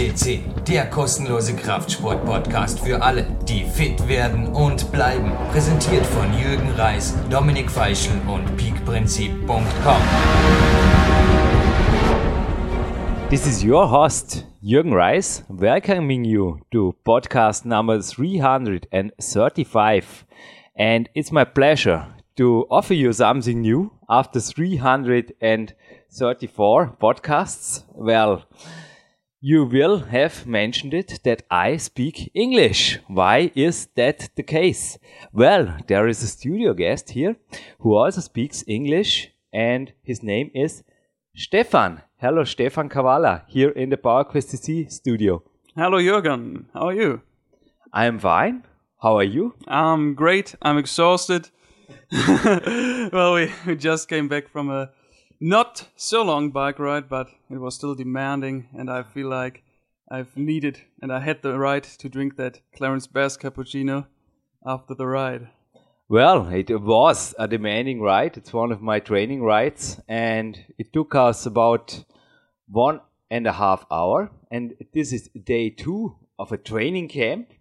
FCC, der kostenlose Kraftsport-Podcast für alle, die fit werden und bleiben. Präsentiert von Jürgen Reis, Dominik Feischl und peakprinzip.com. This is your host, Jürgen Reis, welcoming you to podcast number 335. And it's my pleasure to offer you something new after 334 podcasts. Well, you will have mentioned it that I speak English. Why is that the case? Well, there is a studio guest here who also speaks English and his name is Stefan. Hello, Stefan Kawalla here in the PowerQuest CC studio. Hello, Jürgen. How are you? I am fine. How are you? I'm great. I'm exhausted. well, we, we just came back from a not so long bike ride, but it was still demanding, and I feel like I've needed and I had the right to drink that Clarence Bass cappuccino after the ride. Well, it was a demanding ride. It's one of my training rides, and it took us about one and a half hour. And this is day two of a training camp.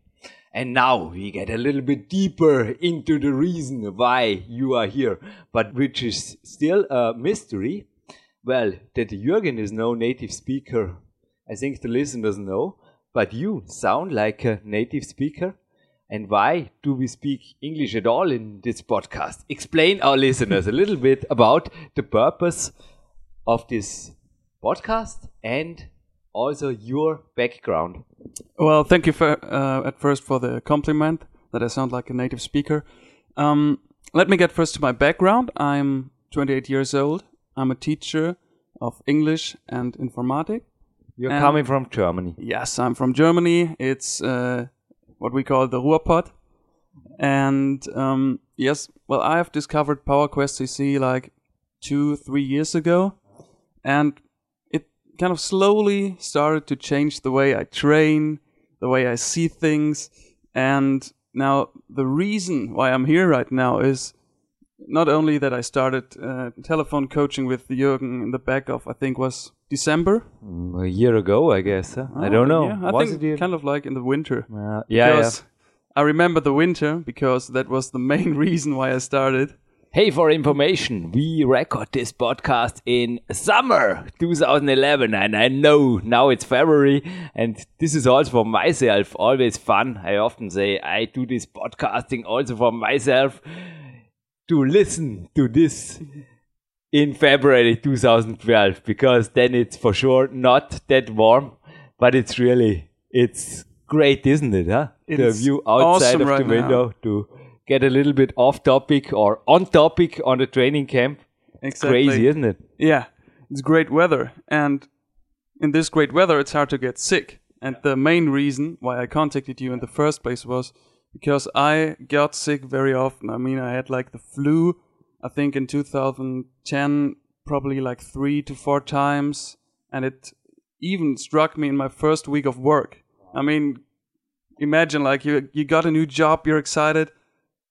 And now we get a little bit deeper into the reason why you are here, but which is still a mystery. Well, that Jürgen is no native speaker, I think the listeners know, but you sound like a native speaker. And why do we speak English at all in this podcast? Explain our listeners a little bit about the purpose of this podcast and also your background. Well, thank you for, uh, at first for the compliment that I sound like a native speaker. Um, let me get first to my background. I'm 28 years old. I'm a teacher of English and informatic. You're And- coming from Germany. Yes, I'm from Germany. It's uh, what we call the Ruhrpott. And um, yes, well, I have discovered PowerQuest CC like two, three years ago. And kind of slowly started to change the way I train, the way I see things. And now the reason why I'm here right now is not only that I started uh, telephone coaching with Jürgen in the back of, I think was December. Mm, A year ago, I guess. huh? I don't know. Oh, Yeah, I Was think it kind of like in the winter. Uh, yeah, yeah. I remember the winter because that was the main reason why I started. Hey, for information, we record this podcast in summer 2011, and I know now it's February, and this is also for myself always fun. I often say I do this podcasting also for myself to listen to this in February 2012 because then it's for sure not that warm, but it's really it's great, isn't it? Huh? The view outside awesome of right the now. window to get a little bit off topic or on topic on the training camp. Exactly. Crazy, isn't it? Yeah, it's great weather, and in this great weather, it's hard to get sick. And the main reason why I contacted you in the first place was because I got sick very often. I mean, I had like the flu. I think in 2010, probably like three to four times, and it even struck me in my first week of work. I mean, imagine like you you got a new job, you're excited,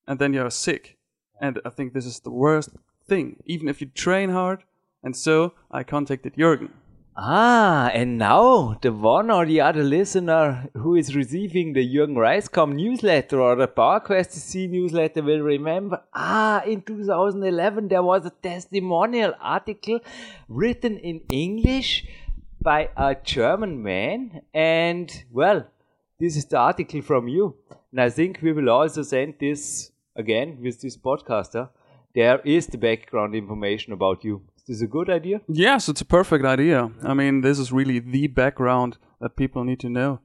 and then you're sick. And I think this is the worst thing, even if you train hard. And so I contacted Jürgen. Ah, and now the one or the other listener who is receiving the Jürgen Reiscom newsletter or the PowerQuest CC newsletter will remember, ah, in 2011 there was a testimonial article written in English by a German man. And, well, this is the article from you. And I think we will also send this again with this podcaster. There is the background information about you. Is this a good idea? Yes, it's a perfect idea. I mean, this is really the background that people need to know.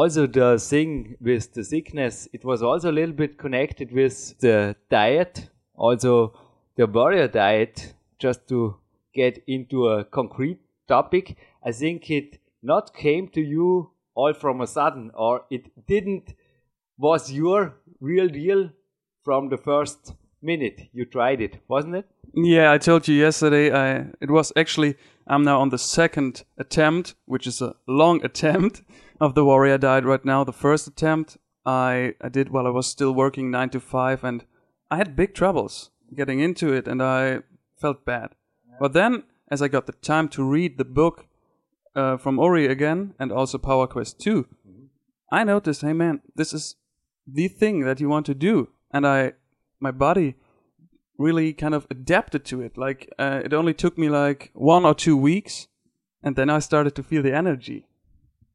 also the thing with the sickness it was also a little bit connected with the diet also the warrior diet just to get into a concrete topic i think it not came to you all from a sudden or it didn't was your real deal from the first minute you tried it wasn't it Yeah, I told you yesterday. I it was actually I'm now on the second attempt, which is a long attempt of the warrior diet right now. The first attempt I I did while I was still working nine to five, and I had big troubles getting into it, and I felt bad. But then, as I got the time to read the book, uh, from Ori again, and also Power Quest 2, I noticed, hey man, this is the thing that you want to do, and I, my body, really kind of adapted to it. Like uh, it only took me like one or two weeks, and then I started to feel the energy.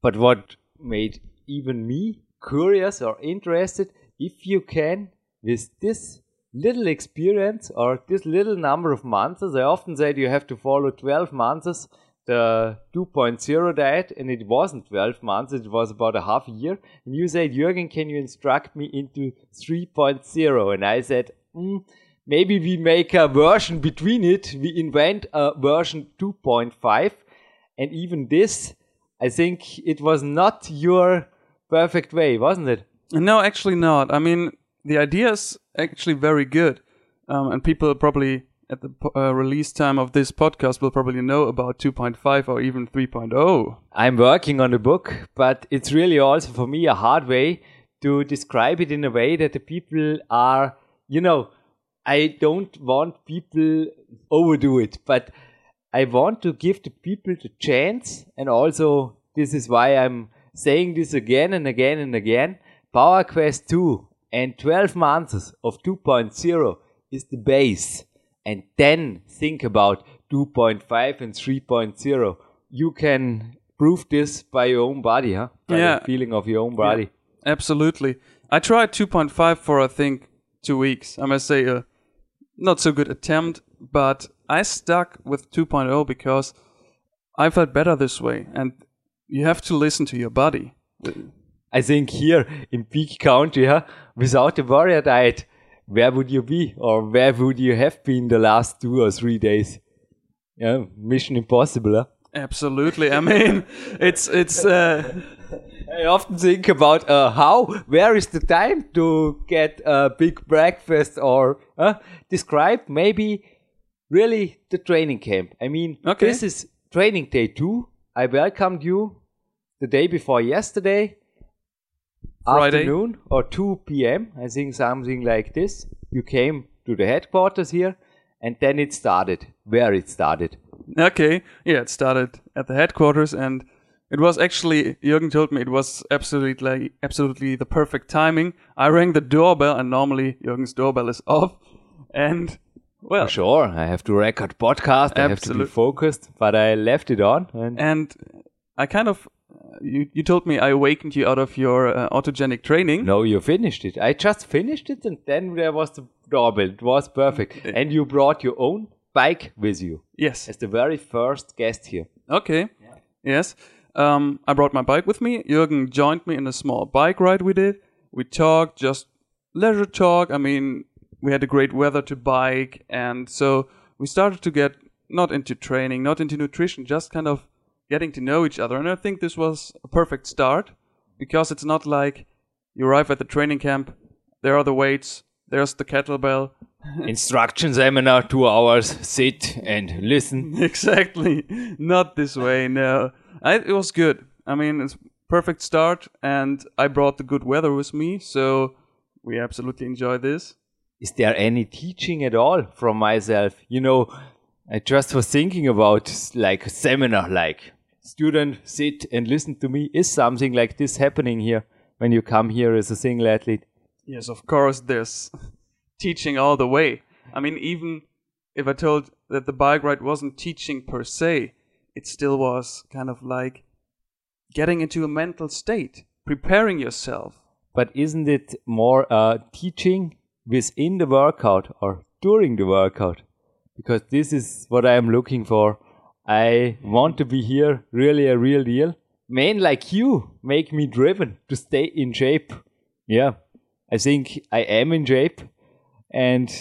But what made even me curious or interested, if you can, with this little experience or this little number of months, I often said you have to follow 12 months the 2.0 diet, and it wasn't 12 months, it was about a half year. And you said, Jürgen, can you instruct me into 3.0? And I said, mm, maybe we make a version between it. We invent a version 2.5. And even this, I think it was not your perfect way, wasn't it? No, actually not. I mean, the idea is actually very good. Um, and people probably at the uh, release time of this podcast will probably know about 2.5 or even 3.0. I'm working on the book, but it's really also for me a hard way to describe it in a way that the people are, you know, I don't want people overdo it, but I want to give the people the chance, and also this is why I'm saying this again and again and again. Power Quest 2 and 12 months of 2.0 is the base and then think about 2.5 and 3.0. You can prove this by your own body, huh? By Yeah. the feeling of your own body. Absolutely. I tried 2.5 for, I think, two weeks. I must say, a not so good attempt, but I stuck with 2.0 because I felt better this way. And you have to listen to your body. I think here in Peak Country, huh, without the warrior diet, where would you be or where would you have been the last two or three days? Yeah, mission impossible. Huh? Absolutely. I mean, it's, it's, uh, I often think about uh, how, where is the time to get a big breakfast or uh, describe maybe really the training camp. I mean, Okay. this is training day two. I welcomed you the day before yesterday, Friday. afternoon or 2 p.m. I think something like this. You came to the headquarters here and then it started. Where it started. Okay, yeah, it started at the headquarters, and it was actually Jürgen told me it was absolutely absolutely the perfect timing. I rang the doorbell, and normally Jürgen's doorbell is off, and well, Sure, I have to record podcast. I have to be focused, but I left it on and and I kind of you you told me I awakened you out of your uh, autogenic training. No, you finished it. I just finished it, and then there was the doorbell. It was perfect. And you brought your own bike with you Yes. as the very first guest here. Okay. Yes. Um, I brought my bike with me. Jürgen joined me in a small bike ride we did. We talked, just leisure talk. I mean, we had a great weather to bike, and so we started to get not into training, not into nutrition, just kind of getting to know each other. And I think this was a perfect start because it's not like you arrive at the training camp, there are the weights, there's the kettlebell. Instruction seminar, two hours, sit and listen. exactly. Not this way, no. I, it was good. I mean, it's perfect start, and I brought the good weather with me, so we absolutely enjoy this. Is there any teaching at all from myself? You know, I just was thinking about like a seminar, like student sit and listen to me. Is something like this happening here when you come here as a single athlete? Yes, of course, there's teaching all the way. I mean, even if I told that the bike ride wasn't teaching per se, it still was kind of like getting into a mental state, preparing yourself. But isn't it more uh, teaching within the workout or during the workout? Because this is what I am looking for. I want to be here really a real deal. Men like you make me driven to stay in shape. Yeah, I think I am in shape. And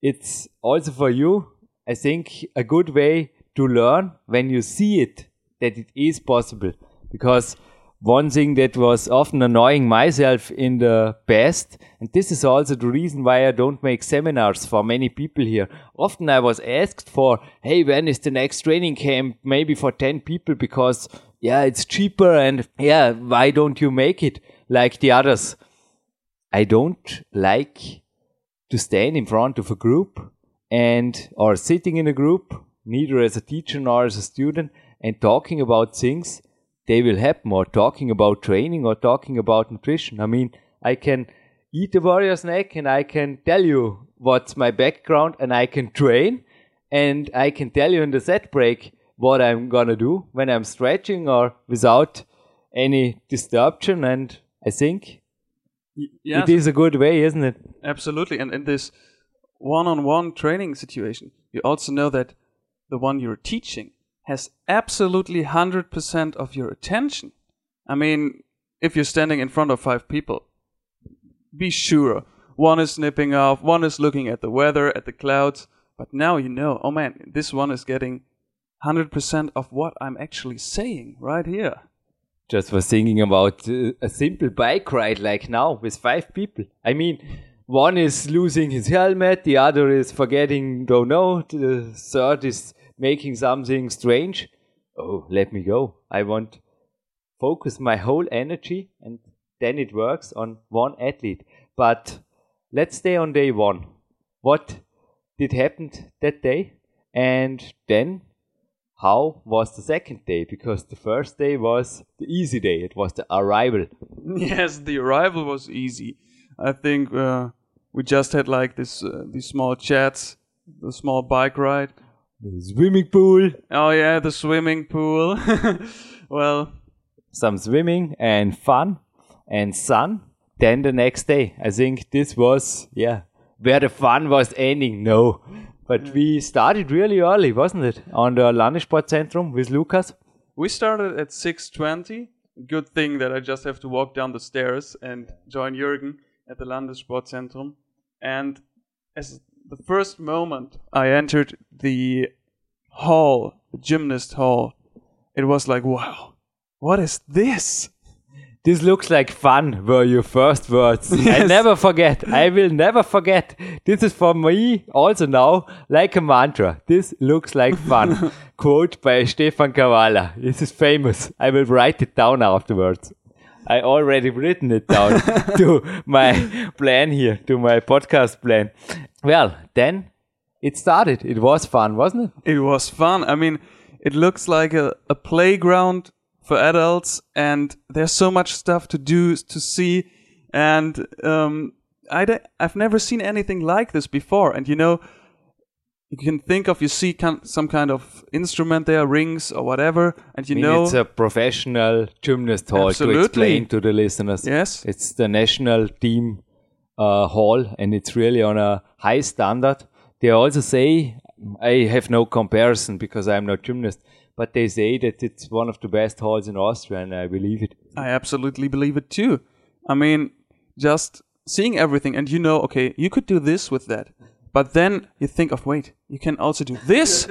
it's also for you, I think, a good way to learn when you see it that it is possible. Because one thing that was often annoying myself in the past, and this is also the reason why I don't make seminars for many people here. Often I was asked for, hey, when is the next training camp? Maybe for 10 people because, yeah, it's cheaper and, yeah, why don't you make it like the others? I don't like to stand in front of a group and or sitting in a group neither as a teacher nor as a student and talking about things, they will happen, or talking about training, or talking about nutrition. I mean, I can eat a warrior snack and I can tell you what's my background and I can train and I can tell you in the set break what I'm gonna do when I'm stretching or without any disruption. And I think yes, it is a good way, isn't it? absolutely. And in this one-on-one training situation, you also know that the one you're teaching has absolutely 100% of your attention. I mean, if you're standing in front of five people, be sure one is snipping off, one is looking at the weather, at the clouds, but now you know, oh man, this one is getting 100% of what I'm actually saying right here. Just was thinking about uh, a simple bike ride like now with five people. I mean, one is losing his helmet, the other is forgetting, don't know, the third is making something strange. Oh, let me go. I want focus my whole energy and then it works on one athlete. But let's stay on day one. What did happen that day? And then how was the second day? Because the first day was the easy day. It was the arrival. Yes, the arrival was easy. I think uh, we just had like this uh, these small chats, the small bike ride. The swimming pool, Oh yeah, the swimming pool. well, some swimming and fun and sun. Then the next day, I think this was, yeah, where the fun was ending. No. But we started really early, wasn't it? On the Landessportzentrum with Lukas. we started at 6:20. Good thing that I just have to walk down the stairs and join Jürgen at the Landessportzentrum. And as the first moment I entered the hall, the gymnast hall, it was like, wow, what is this? This looks like fun, were your first words. I never forget. I will never forget. This is for me also now like a mantra. This looks like fun. Quote by Stefan Kawalla. This is famous. I will write it down afterwards. I already written it down to my plan here, to my podcast plan. Well, then it started. It was fun, wasn't it? It was fun. I mean, it looks like a, a playground for adults, and there's so much stuff to do, to see. And um, I d- I've never seen anything like this before. And you know, you can think of you see some kind of instrument there, rings or whatever, and you I mean, know, it's a professional gymnast hall Absolutely. to explain to the listeners. yes, It's the national team uh, hall, and it's really on a high standard. They also say, I have no comparison because I'm not gymnast, but they say that it's one of the best halls in Austria, and I believe it. I absolutely believe it too. I mean, just seeing everything, and you know, okay, you could do this with that. But then you think of, wait, you can also do this,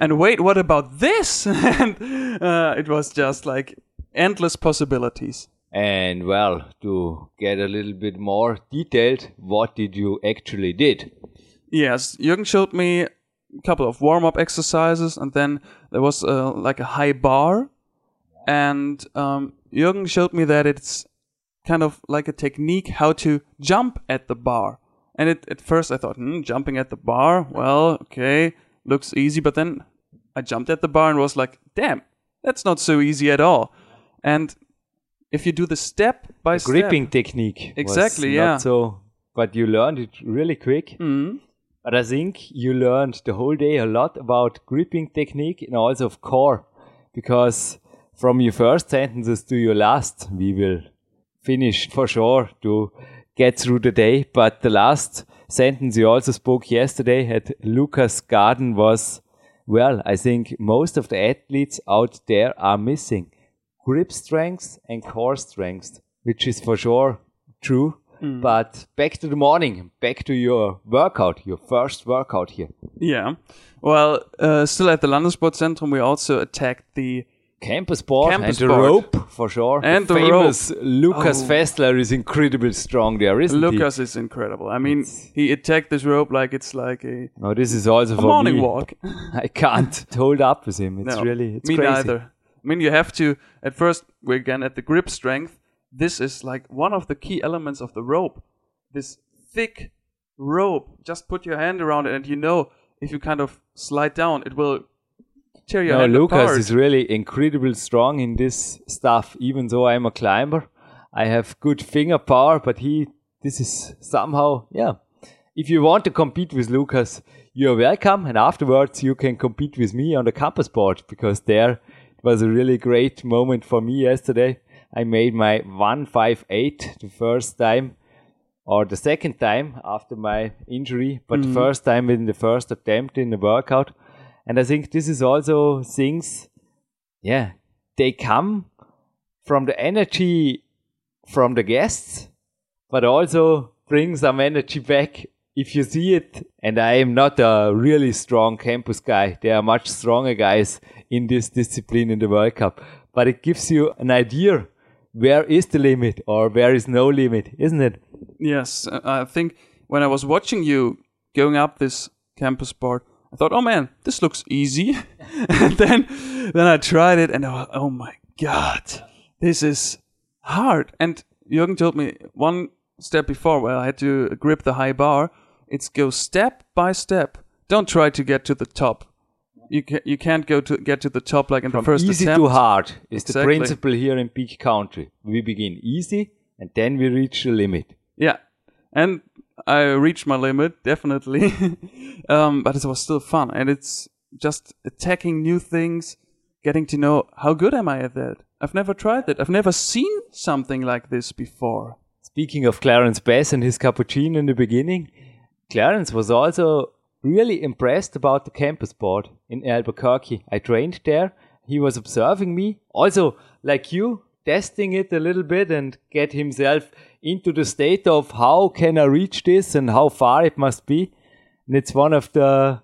and wait, what about this? and uh, it was just like endless possibilities. And well, to get a little bit more detailed, what did you actually did? Yes, Jürgen showed me a couple of warm up exercises, and then there was uh, like a high bar. And um, Jürgen showed me that it's kind of like a technique how to jump at the bar. And it, at first I thought, hmm, jumping at the bar, well, okay, looks easy. But then I jumped at the bar and was like, damn, that's not so easy at all. And if you do the step by step, Gripping technique. Exactly, not yeah. So, but you learned it really quick. Mhm. But I think you learned the whole day a lot about gripping technique and also of core, because from your first sentences to your last, we will finish for sure to get through the day. But the last sentence you also spoke yesterday at Lukas Garden was, well, I think most of the athletes out there are missing grip strength and core strength, which is for sure true. But back to the morning, back to your workout, your first workout here. Yeah. Well, uh, still at the Landessportzentrum, we also attacked the Campus board Campus and the board. rope for sure. And the famous rope. Lukas Oh. Fäßler is incredibly strong there, isn't Lukas is incredible. I mean, he attacked this rope like it's like a. No, this is also a for morning me. walk. I can't hold up with him. It's No, really it's me crazy. neither. I mean, you have to. At first, we're again at the grip strength. This is like one of the key elements of the rope. This thick rope. Just put your hand around it, and you know if you kind of slide down, it will No, Lukas is really incredibly strong in this stuff. Even though I'm a climber, I have good finger power, but he, this is somehow, yeah. If you want to compete with Lukas, you're welcome, and afterwards you can compete with me on the campus board because there it was a really great moment for me yesterday. I made my 158 the first time or the second time after my injury, but the first time in the first attempt in the workout. And I think this is also things, yeah, they come from the energy from the guests, but also bring some energy back if you see it. And I am not a really strong campus guy. There are much stronger guys in this discipline in the World Cup, but it gives you an idea where is the limit or where is no limit, isn't it? Yes, I think when I was watching you going up this campus board, I thought, "Oh man, this looks easy," and then then I tried it, and I was, oh my god, this is hard. And Jürgen told me one step before where I had to grip the high bar. It's go step by step. Don't try to get to the top. You can you can't go to get to the top like in From the first easy attempt. to hard is the principle here in Peak Country. We begin easy and then we reach the limit. Yeah, and I reached my limit definitely, um, but it was still fun, and it's just attacking new things, getting to know how good am I at that. I've never tried that. I've never seen something like this before. Speaking of Clarence Bass and his cappuccino in the beginning, Clarence was also really impressed about the campus board in Albuquerque. I trained there. He was observing me, also like you, testing it a little bit and get himself into the state of how can I reach this and how far it must be. And it's one of the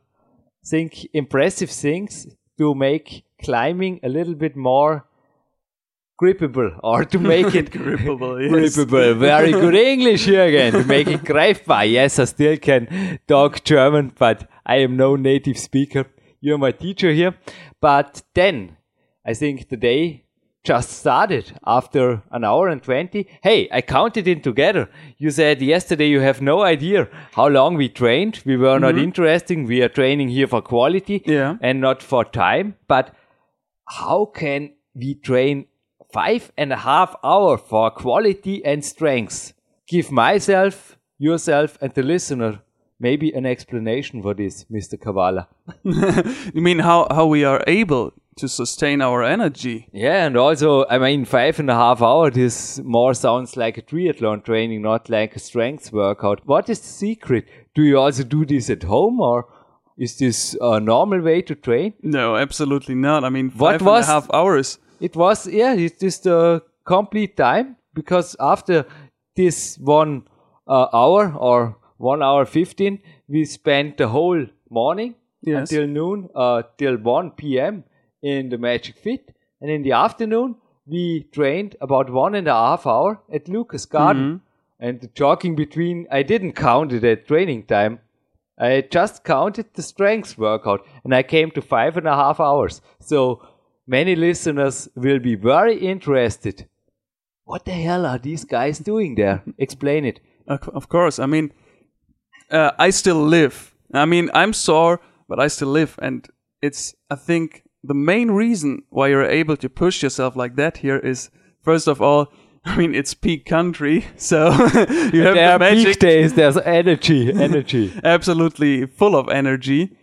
think impressive things to make climbing a little bit more grippable or to make it Grippable, yes. grippable. Very good English here again. To make it greifbar. Yes, I still can talk German, but I am no native speaker. You're my teacher here. But then I think the day just started after an hour and 20. Hey, I counted it together. You said yesterday you have no idea how long we trained. We were not mm-hmm. interesting. We are training here for quality Yeah. and not for time. But how can we train five and a half hour for quality and strength? Give myself, yourself, and the listener maybe an explanation for this, Mr. Kawalla. You mean how how we are able to sustain our energy? Yeah, and also, I mean, five and a half hour, this more sounds like a triathlon training, not like a strength workout. What is the secret? Do you also do this at home or is this a normal way to train? No, absolutely not. I mean, What five and a was- half hours. It was, yeah, it is the complete time because after this one uh, hour or one hour 15, we spent the whole morning Yes. until noon, uh, till 1 p.m. in the Magic Fit. And in the afternoon, we trained about one and a half hour at Lukas Garden. And the jogging between, I didn't count it at training time. I just counted the strength workout and I came to five and a half hours. So many listeners will be very interested. What the hell are these guys doing there? Explain it. Of of course. I mean, uh, I still live. I mean, I'm sore, but I still live. And it's, I think, the main reason why you're able to push yourself like that here is, first of all, I mean, it's peak country. So you have There the are magic peak days, there's energy, energy. absolutely full of energy.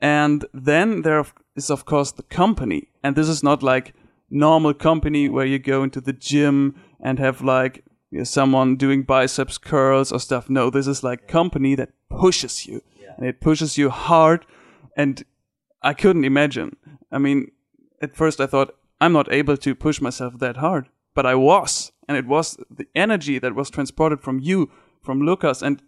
And then there is, of course, the company. And this is not like normal company where you go into the gym and have like you know, someone doing biceps curls or stuff. No, this is like company that pushes you. And it pushes you hard. And I couldn't imagine. I mean, at first I thought, I'm not able to push myself that hard. But I was. And it was the energy that was transported from you, from Lukas, and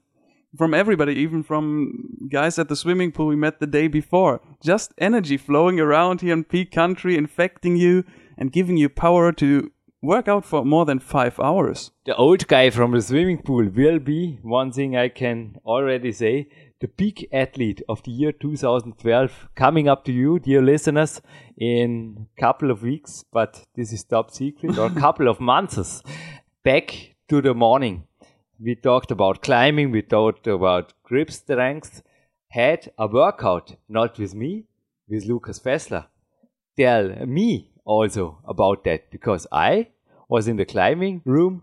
from everybody, even from guys at the swimming pool we met the day before. Just energy flowing around here in peak country, infecting you and giving you power to work out for more than five hours. The old guy from the swimming pool will be, one thing I can already say, the peak athlete of the year 2012 coming up to you, dear listeners, in a couple of weeks, but this is top secret, or a couple of months. Back to the morning. We talked about climbing, we talked about grip strength, had a workout, not with me, with Lukas Fäßler. tell me also about that because I was in the climbing room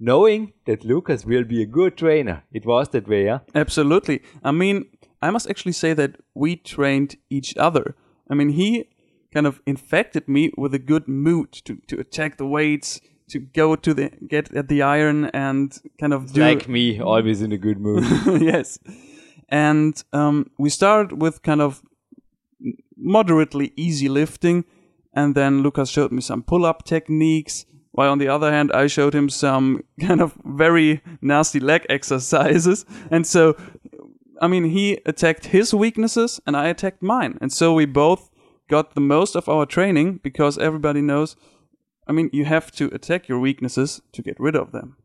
knowing that Lukas will be a good trainer. It was that way, yeah? Absolutely. I mean, I must actually say that we trained each other. I mean, he kind of infected me with a good mood to, to attack the weights, to go to the get at the iron and kind of do Like me, always in a good mood. yes. And um, we started with kind of moderately easy lifting, and then Lucas showed me some pull-up techniques. While on the other hand, I showed him some kind of very nasty leg exercises. And so, I mean, he attacked his weaknesses and I attacked mine. And so we both got the most of our training because everybody knows, I mean, you have to attack your weaknesses to get rid of them.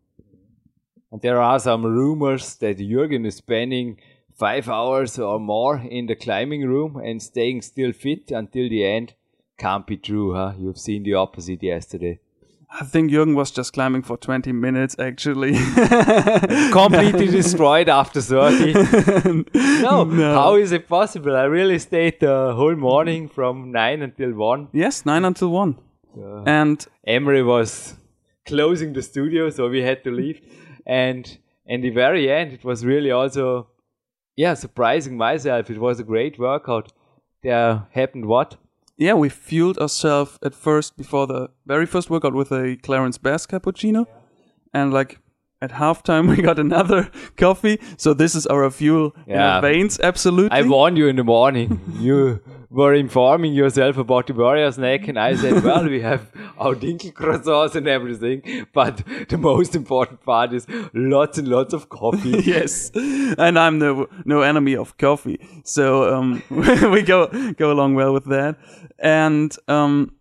And there are some rumors that Jürgen is spending five hours or more in the climbing room and staying still fit until the end. Can't be true, huh? You've seen the opposite yesterday. I think Jürgen was just climbing for 20 minutes actually. Completely destroyed after 30. no, No. how is it possible? I really stayed the whole morning from 9 until 1. yes, 9 until 1. Uh, and Emery was closing the studio, so we had to leave. And in the very end, it was really also, yeah, surprising myself. It was a great workout. There happened what? Yeah, we fueled ourselves at first before the very first workout with a Clarence Bass cappuccino. And like at halftime, we got another coffee. So this is our fuel in Yeah. our veins, absolutely. I warned you in the morning. you were informing yourself about the warrior snack, and I said, "Well, we have our dinkel croissants and everything, but the most important part is lots and lots of coffee." yes, and I'm no no enemy of coffee, so um, we go go along well with that. And um,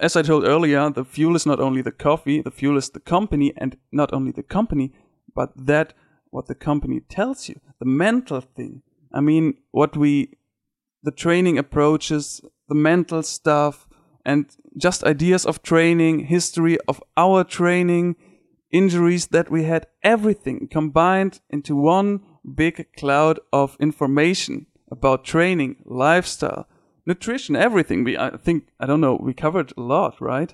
as I told earlier, the fuel is not only the coffee, the fuel is the company, and not only the company, but that what the company tells you, the mental thing. I mean, what we, the training approaches, the mental stuff, and just ideas of training, history of our training, injuries that we had, everything combined into one big cloud of information about training, lifestyle, nutrition, everything. We, I think, I don't know, we covered a lot, right?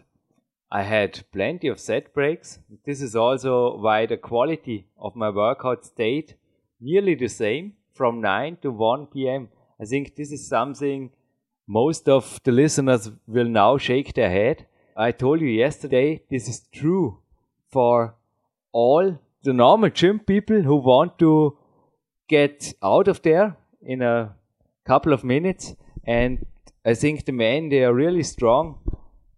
I had plenty of set breaks. This is also why the quality of my workout stayed nearly the same from 9 to 1 p.m. Er I think this is something most of the listeners will now shake their head. I told you yesterday, this is true for all the normal gym people who want to get out of there in a couple of minutes. And I think the men, they are really strong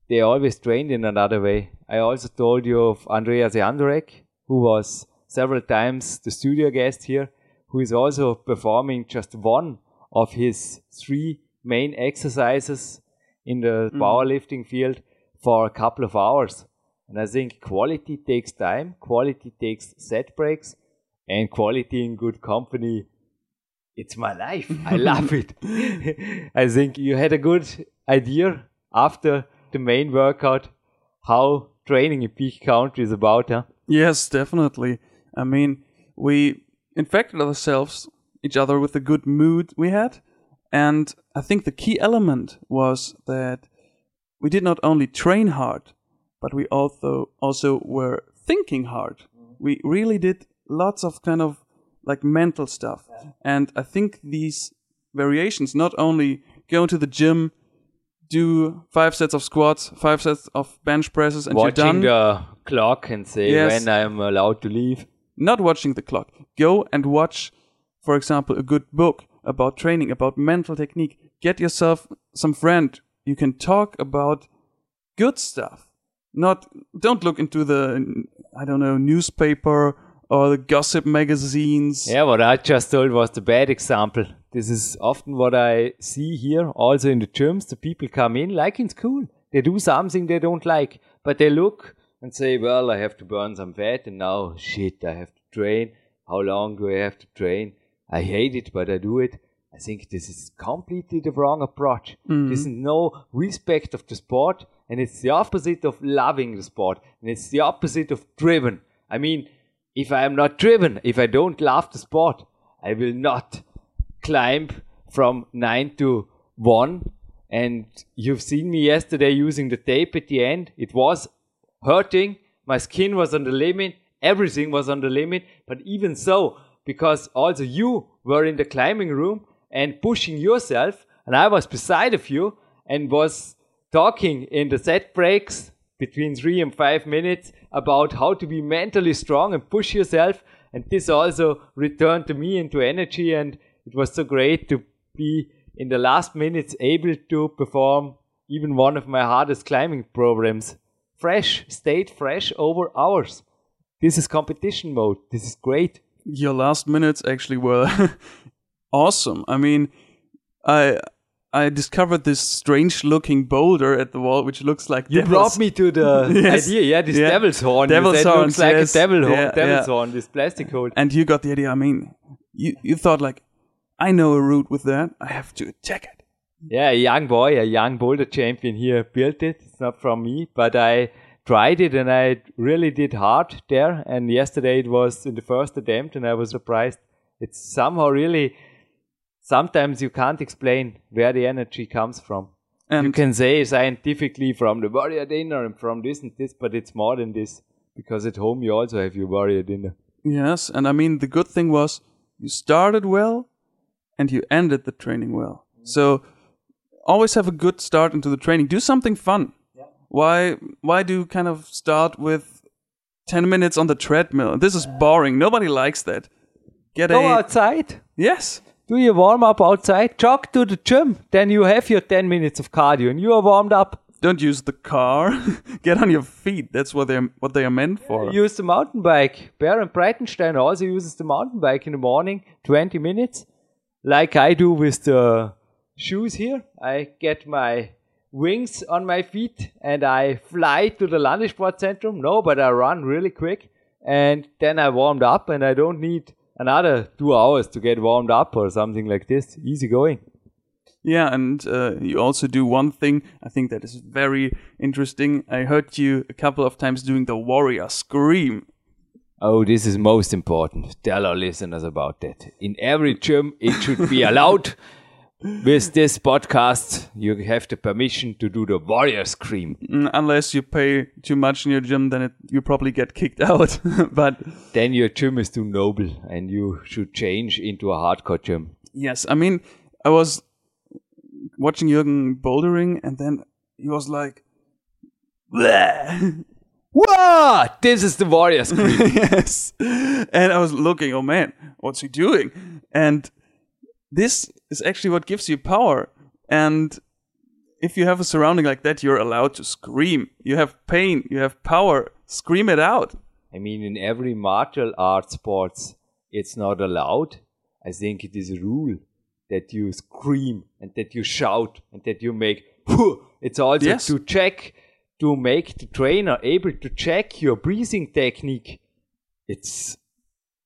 they always trained in another way. I also told you of Andreas Jandorek, who was several times the studio guest here, who is also performing just one of his three main exercises in the mm-hmm. powerlifting field for a couple of hours. And I think quality takes time, quality takes set breaks, and quality in good company. It's my life. I love it. I think you had a good idea after the main workout how training in peak country is about, huh? Yes, definitely. I mean, we infected ourselves, each other, with the good mood we had. And I think the key element was that we did not only train hard, but we also also were thinking hard. Mm-hmm. We really did lots of kind of like mental stuff. And I think these variations not only go to the gym, do five sets of squats, five sets of bench presses, and Watching you're done the clock and say Yes. when I'm allowed to leave. not watching the clock. Go and watch, for example, a good book about training, about mental technique. Get yourself some friend. You can talk about good stuff. Not don't look into the I don't know newspaper or the gossip magazines. Yeah, what I just told was the bad example. This is often what I see here, also in the gyms. The people come in like in school. They do something they don't like, but they look and say, Well, I have to burn some fat, and now shit, I have to train. How long do I have to train? I hate it, but I do it. I think this is completely the wrong approach. Mm-hmm. This is no respect of the sport, and it's the opposite of loving the sport, and it's the opposite of driven. I mean, if I am not driven, if I don't love the sport, I will not climb from 9 to 1 And you've seen me yesterday using the tape at the end. It was hurting. My skin was on the limit. Everything was on the limit. But even so, because also you were in the climbing room and pushing yourself, and I was beside of you and was talking in the set breaks between three and five minutes about how to be mentally strong and push yourself. And this also returned to me into energy. And it was so great to be in the last minutes able to perform even one of my hardest climbing programs. Fresh, stayed fresh over hours. This is competition mode. This is great. Your last minutes actually were awesome. I mean, I I discovered this strange looking boulder at the wall, which looks like You devil's- brought me to the Yes. idea, yeah, this Yeah. devil's horn. Devil's horn, looks like yes. a devil horn, Yeah, devil's yeah. horn, this plastic horn. and you got the idea. I mean, you you thought like, I know a route with that. I have to attack it. Yeah, a young boy, a young boulder champion here built it. It's not from me, but I tried it and I really did hard there. And yesterday it was in the first attempt and I was surprised. It's somehow really, sometimes you can't explain where the energy comes from. And you can say scientifically from the warrior dinner and from this and this, but it's more than this because at home you also have your warrior dinner. yes, and I mean the good thing was you started well, and you ended the training well. So always have a good start into the training. Do something fun. Why why do you kind of start with ten minutes on the treadmill? This is boring. Nobody likes that. Get Go a outside. yes. Do your warm up outside, jog to the gym, then you have your 10 minutes of cardio and you are warmed up. Don't use the car. Get on your feet. That's what they're what they are meant for. Use the mountain bike. Baron Breitenstein also uses the mountain bike in the morning, 20 minutes, like I do with the shoes here. I get my wings on my feet and I fly to the Landessportzentrum. No, but I run really quick and then I warmed up and I don't need another two hours to get warmed up or something like this. Easy going. Yeah, and uh, you also do one thing I think that is very interesting. I heard you a couple of times doing the warrior scream. Oh, this is most important. Tell our listeners about that. In every gym, it should be allowed. With this podcast, you have the permission to do the warrior scream. Mm, Unless you pay too much in your gym, then it, you probably get kicked out. but Then your gym is too noble and you should change into a hardcore gym. yes, I mean, I was watching Jürgen bouldering, and then he was like, "Bleh." What? This is the warrior scream. yes. And I was looking, oh man, what's he doing? And this is actually what gives you power. And if you have a surrounding like that, you're allowed to scream. You have pain, you have power. Scream it out. I mean, in every martial art sports, it's not allowed. I think it is a rule that you scream and that you shout and that you make. It's also Yes. to check, to make the trainer able to check your breathing technique. It's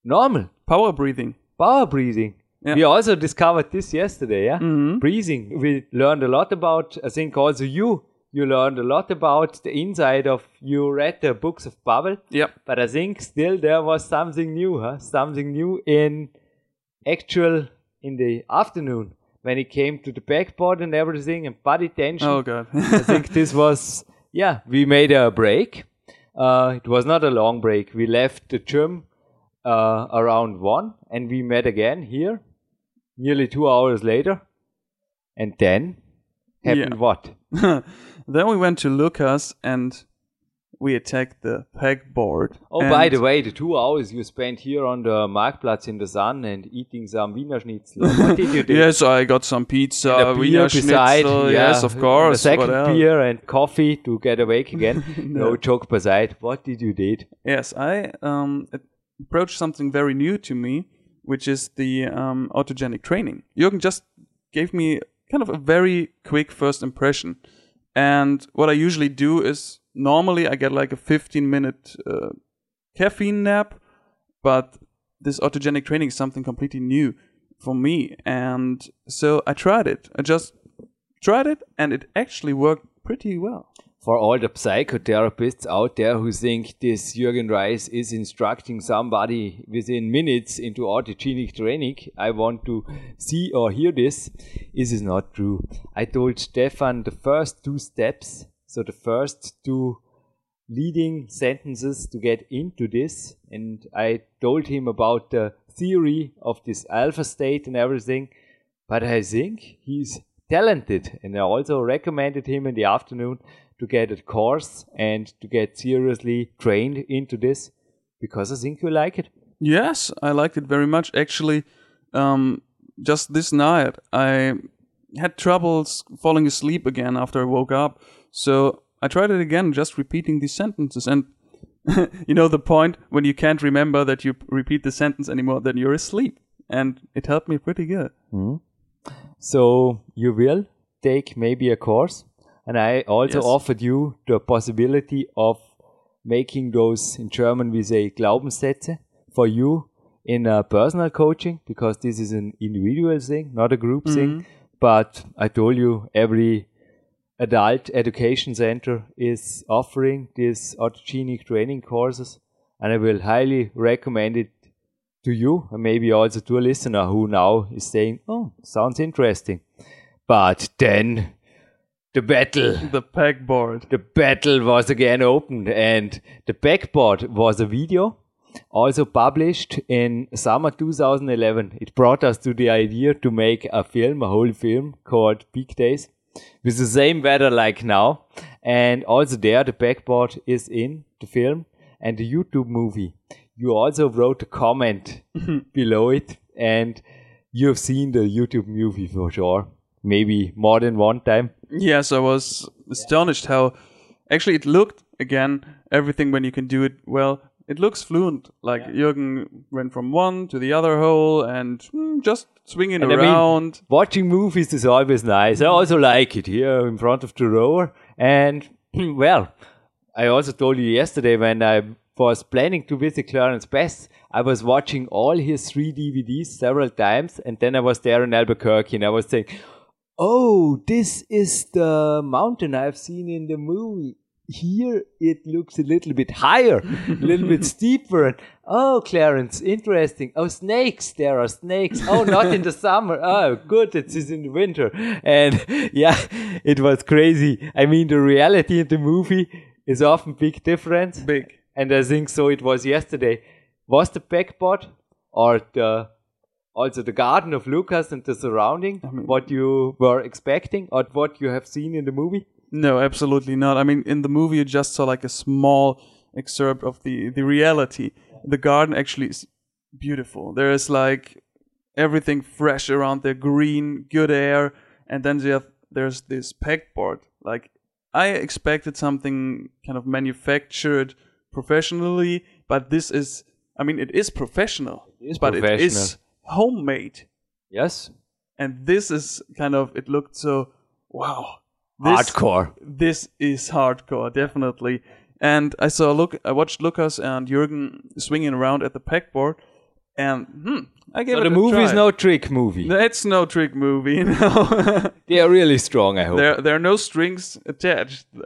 normal. Power breathing. Power breathing. Yeah. We also discovered this yesterday, yeah? Mhm. Breathing. We learned a lot about, I think also you, you learned a lot about the inside of, you read the books of Pavel. Yep. But I think still there was something new, huh? Something new in actual in the afternoon when it came to the backboard and everything and body tension. Oh god. I think this was yeah. We made a break. Uh, it was not a long break. We left the gym uh, around one, and we met again here, nearly two hours later. And then happened Yeah. what? then we went to Lukas and we attacked the pegboard. Oh, by the way, the two hours you spent here on the Marktplatz in the sun and eating some Wiener Schnitzel. What did you do? Yes, I got some pizza, And a Wiener beside, Schnitzel, yeah, yes, of and course. A second beer and coffee to get awake again. no. No. joke beside. What did you did? Yes, I um, approached something very new to me, which is the um, autogenic training. Jürgen just gave me kind of a very quick first impression. And what I usually do is normally I get like a 15 minute uh, caffeine nap, but this autogenic training is something completely new for me. And so I tried it. I just tried it and it actually worked pretty well. For all the psychotherapists out there who think this Jürgen Reis is instructing somebody within minutes into autogenic training, I want to see or hear this. This is not true. I told Stefan the first two steps, so the first two leading sentences to get into this, and I told him about the theory of this alpha state and everything. But I think he's talented, and I also recommended him in the afternoon to get a course and to get seriously trained into this because I think you like it. Yes, I liked it very much. Actually, um, just this night, I had troubles falling asleep again after I woke up. So I tried it again, just repeating these sentences. And you know the point when you can't remember that you repeat the sentence anymore, then you're asleep. And it helped me pretty good. Mm-hmm. So you will take maybe a course and I also Yes. offered you the possibility of making those in German we say Glaubenssätze for you in a personal coaching because this is an individual thing, not a group mm-hmm. thing. But I told you every adult education center is offering these autogenic training courses and I will highly recommend it to you and maybe also to a listener who now is saying, Oh, sounds interesting. But then the battle. The pegboard. the battle was again opened and the pegboard was a video also published in summer 2011 it brought us to the idea to make a film a whole film called peak days with the same weather like now. And also there the pegboard is in the film and the youtube movie. You also wrote a comment below it and you've seen the youtube movie for sure maybe more than one time Yes, I was astonished how actually it looked again everything when you can do it well. It looks fluent. Like Jürgen went from one to the other hole and mm, just swinging And I mean, around. watching movies is always nice. I also like it here in front of the rower. And well, I also told you yesterday when I was planning to visit Clarence Bass, I was watching all his three DVDs several times, and then I was there in Albuquerque, and I was saying, "Oh, this is the mountain I've seen in the movie." Here it looks a little bit higher, a little bit steeper. And, oh, Clarence, interesting. Oh, snakes. There are snakes. Oh, not in the summer. Oh, good. It is in the winter. And yeah, it was crazy. I mean, the reality in the movie is often big difference. Big. And I think so it was yesterday. Was the pegboard or the also the garden of Lukas and the surrounding what you were expecting or what you have seen in the movie? No, absolutely not. I mean, in the movie, you just saw like a small excerpt of the the reality. The garden actually is beautiful. There is like everything fresh around there, green, good air, and then have, there's this pegboard. Like I expected something kind of manufactured professionally, but this is. I mean, it is professional, is but it is professional. Homemade Yes. and this is kind of it looked so wow this, Hardcore. this is hardcore definitely and i saw look i watched lukas and jürgen swinging around at the pegboard and hmm i gave So it the a movie is no trick movie. it's no trick movie know They are really strong, I hope. there there are no strings attached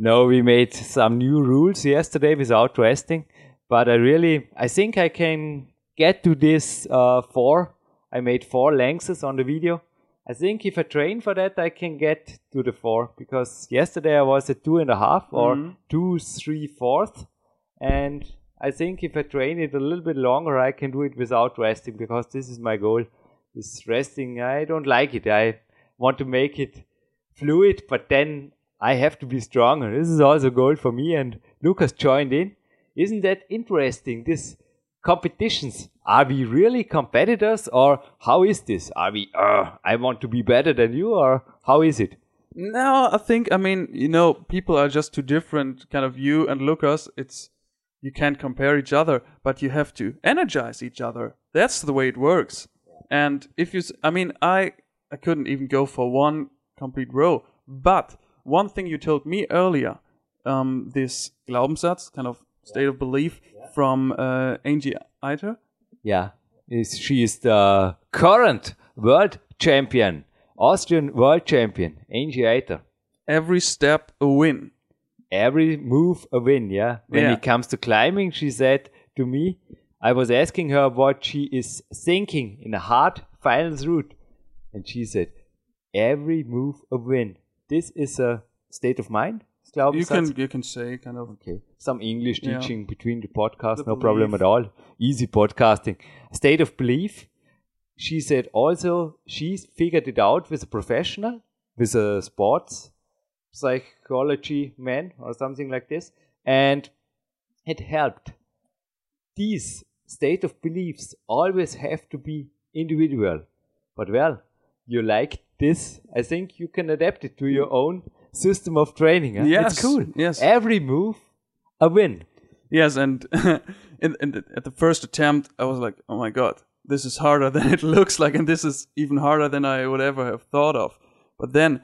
No, we made some new rules yesterday without resting, but I really, I think I can get to this uh, four. I made four lengths on the video. I think if I train for that, I can get to the four because yesterday I was at two and a half or two, three fourth, and I think if I train it a little bit longer, I can do it without resting because this is my goal. This resting, I don't like it. I want to make it fluid, but then I have to be stronger. This is also a goal for me, and Lukas joined in. Isn't that interesting? This competitions. Are we really competitors, or how is this? Are we? Uh, I want to be better than you, or how is it? no i think i mean you know people are just too different kind of you and lukas it's you can't compare each other but you have to energize each other that's the way it works and if you I mean i i couldn't even go for one complete row but one thing you told me earlier um this glaubenssatz kind of state of belief from uh angy eiter Yeah, is she is the current world champion, Austrian world champion, Angy Eiter. every step a win. every move a win, yeah. When Yeah. it comes to climbing, she said to me, I was asking her what she is thinking in a hard finals route. And she said, every move a win. This is a state of mind? You can you can say kind of Okay. Some English Yeah. teaching between the podcast, no problem at all. Easy podcasting. State of belief. She said also she figured it out with a professional, with a sports psychology man or something like this, and it helped. These state of beliefs always have to be individual. But well, you like this, I think you can adapt it to your own system of training. huh? Yes, It's cool. yes. Every move, a win. Yes, and in, in the, at the first attempt, I was like, "Oh my god, this is harder than it looks like, and this is even harder than I would ever have thought of." But then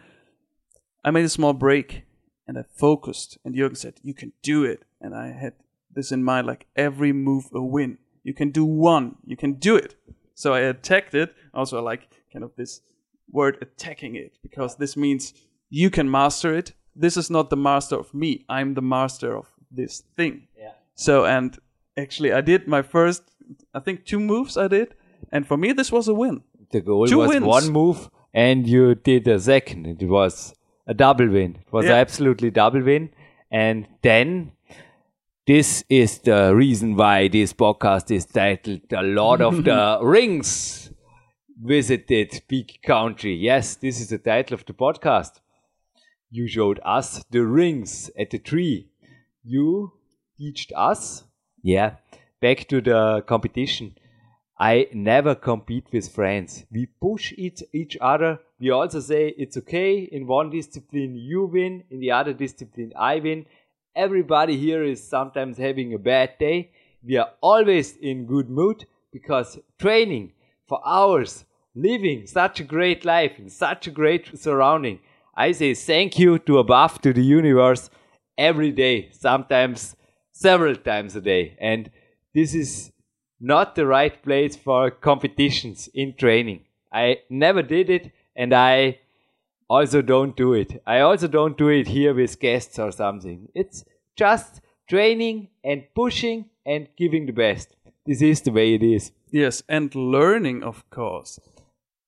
I made a small break and I focused, and Jürgen said, "You can do it," and I had this in mind, like every move a win. You can do one, you can do it. So I attacked it. Also, I like kind of this word attacking it because this means you can master it. This is not the master of me. I'm the master of this thing. Yeah. So and actually I did my first I think two moves I did and for me this was a win. The goal Two was wins. one move, and you did a second. It was a double win. It was Yeah. absolutely double win. And then this is the reason why this podcast is titled "A Lord of the Rings." Visited Peak Country. Yes, this is the title of the podcast. You showed us the rings at the tree. You teached us. Yeah. Back to the competition. I never compete with friends. We push each, each other. We also say it's okay. In one discipline you win, in the other discipline I win. Everybody here is sometimes having a bad day. We are always in good mood because training for hours, living such a great life in such a great surrounding. I say thank you to above, to the universe every day, sometimes several times a day. And this is not the right place for competitions in training. I never did it and I also don't do it. I also don't do it here with guests or something. It's just training and pushing and giving the best. This is the way it is. Yes, and learning of course.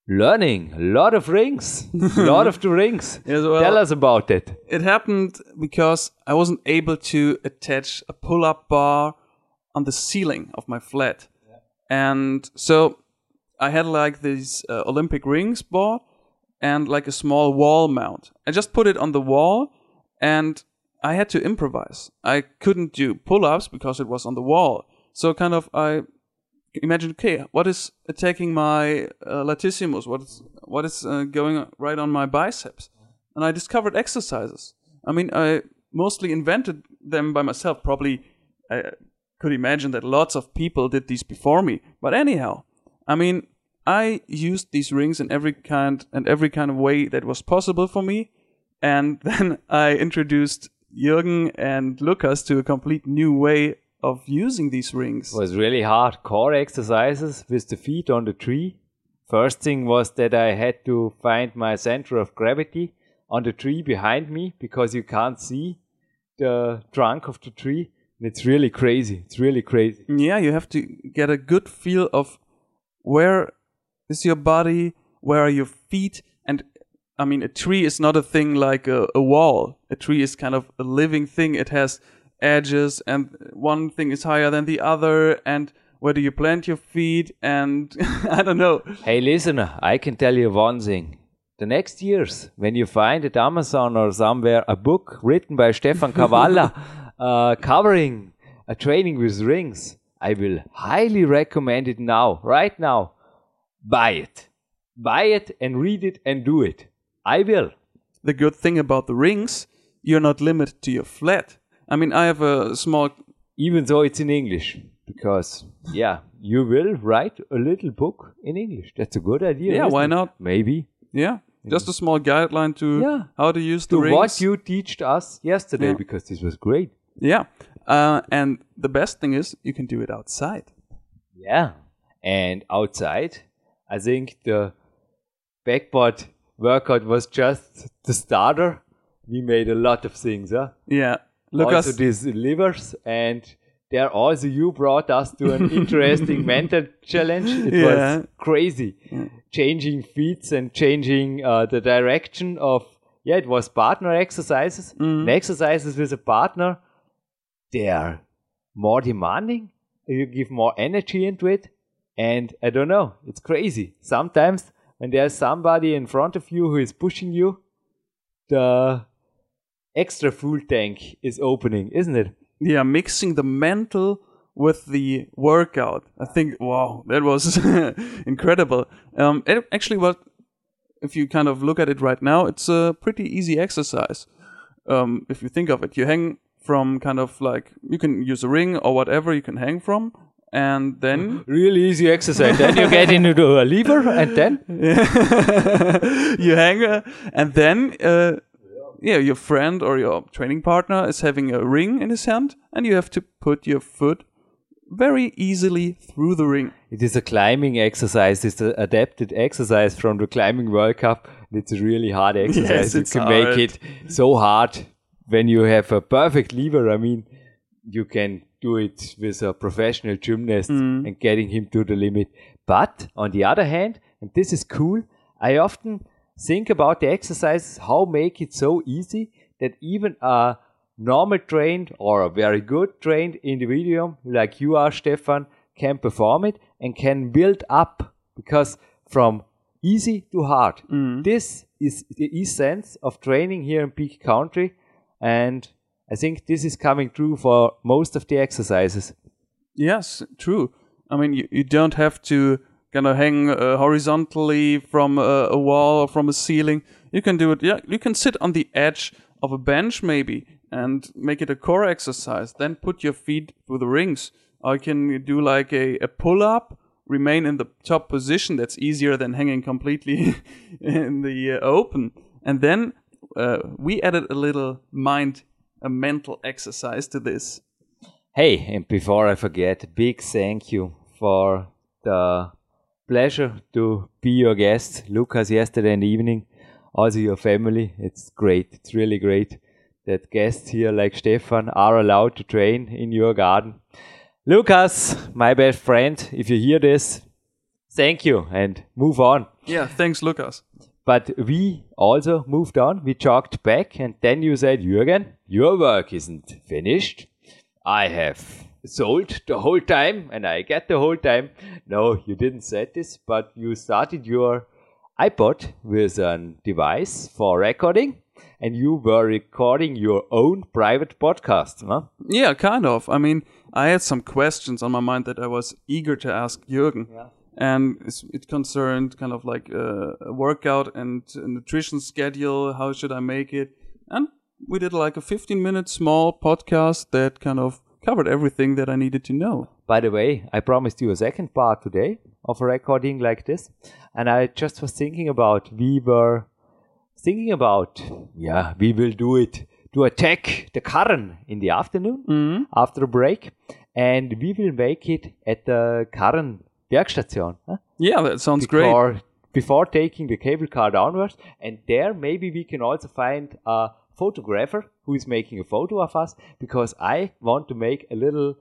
Learning, a lot of rings, a lot of the rings. Yes, well- Tell us about it. It happened because I wasn't able to attach a pull-up bar on the ceiling of my flat. And so I had like these uh, Olympic rings bought and like a small wall mount. I just put it on the wall and I had to improvise. I couldn't do pull-ups because it was on the wall. So kind of I imagined, okay, what is attacking my uh, latissimus? What is what is uh, going right on my biceps? And I discovered exercises. I mean, I mostly invented them by myself. Probably I could imagine that lots of people did these before me. But anyhow, I mean, I used these rings in every kind and every kind of way that was possible for me. And then I introduced Jürgen and Lukas to a complete new way of using these rings. It was really hard core exercises with the feet on the tree. First thing was that I had to find my center of gravity on the tree behind me because you can't see the trunk of the tree. And it's really crazy. It's really crazy. Yeah, you have to get a good feel of where is your body, where are your feet, and I mean, a tree is not a thing like a, a wall. A tree is kind of a living thing. It has edges, and one thing is higher than the other, and where do you plant your feet, and I don't know. Hey, listener, I can tell you one thing. The next years, when you find at Amazon or somewhere a book written by Stefan Kawalla uh, covering a training with rings, I will highly recommend it now, right now. Buy it. Buy it and read it and do it. I will. The good thing about the rings, you're not limited to your flat. I mean, I have a small Even though it's in English. Because, yeah, you will write a little book in English. That's a good idea. Yeah, why it? not? Maybe. Yeah, just a small guideline to Yeah. how to use the To rings. what you taught us yesterday, Yeah. because this was great. yeah, uh, and the best thing is you can do it outside. Yeah. And outside, I think the pegboard workout was just the starter. we made a lot of things, huh? Yeah. Look also these levers and there also you brought us to an interesting mental challenge. It Yeah. was crazy. Changing feats and changing uh, the direction of yeah, it was partner exercises. Mm-hmm. Exercises with a partner, they are more demanding. You give more energy into it. And I don't know, it's crazy. Sometimes when there's somebody in front of you who is pushing you, the extra fuel tank is opening, isn't it? yeah, mixing the mental with the workout. I think, wow, that was incredible. Um, it actually, what if you kind of look at it right now, it's a pretty easy exercise. Um, if you think of it, you hang from kind of like you can use a ring or whatever you can hang from, and then Really easy exercise. then you get into a lever and then you hang, uh, and then uh, yeah, your friend or your training partner is having a ring in his hand, and you have to put your foot very easily through the ring. it is a climbing exercise. It's an adapted exercise from the climbing World Cup. It's a really hard exercise. Yes, you can hard. make it so hard when you have a perfect lever. I mean, you can do it with a professional gymnast Mm. and getting him to the limit. But on the other hand, and this is cool, I often think about the exercises, how make it so easy that even a normal trained or a very good trained individual like you are, Stefan, can perform it and can build up because from easy to hard. Mm. This is the essence of training here in Peak Country, and I think this is coming true for most of the exercises. Yes, true. I mean, you, you don't have to of hang uh, horizontally from a, a wall or from a ceiling. You can do it. Yeah, you can sit on the edge of a bench maybe and make it a core exercise. Then put your feet through the rings. Or you can do like a, a pull up, remain in the top position. That's easier than hanging completely in the uh, open. And then uh, we added a little mind, a mental exercise to this. Hey, and before I forget, big thank you for the pleasure to be your guest, Lukas, yesterday in the evening. Also, your family. It's great. It's really great that guests here like Stefan are allowed to train in your garden. Lukas, my best friend, if you hear this, thank you and move on. Yeah, thanks, Lukas. But we also moved on. We jogged back, and then you said, Jürgen, your work isn't finished. I have sold the whole time, and I get the whole time. No, you didn't say this, but you started your iPod with a device for recording, and you were recording your own private podcast. Huh? Yeah, kind of. I mean, I had some questions on my mind that I was eager to ask Jürgen. And it concerned kind of like uh, a workout and a nutrition schedule. How should I make it? And we did like a 15 minute small podcast that kind of covered everything that I needed to know. By the way, I promised you a second part today of a recording like this, and I just was thinking about we were thinking about yeah we will do it to attack the Karren in the afternoon mm-hmm. after a break, and we will make it at the Karren Bergstation huh? Yeah, that sounds great. before before taking the cable car downwards, and there maybe we can also find a photographer who is making a photo of us because I want to make a little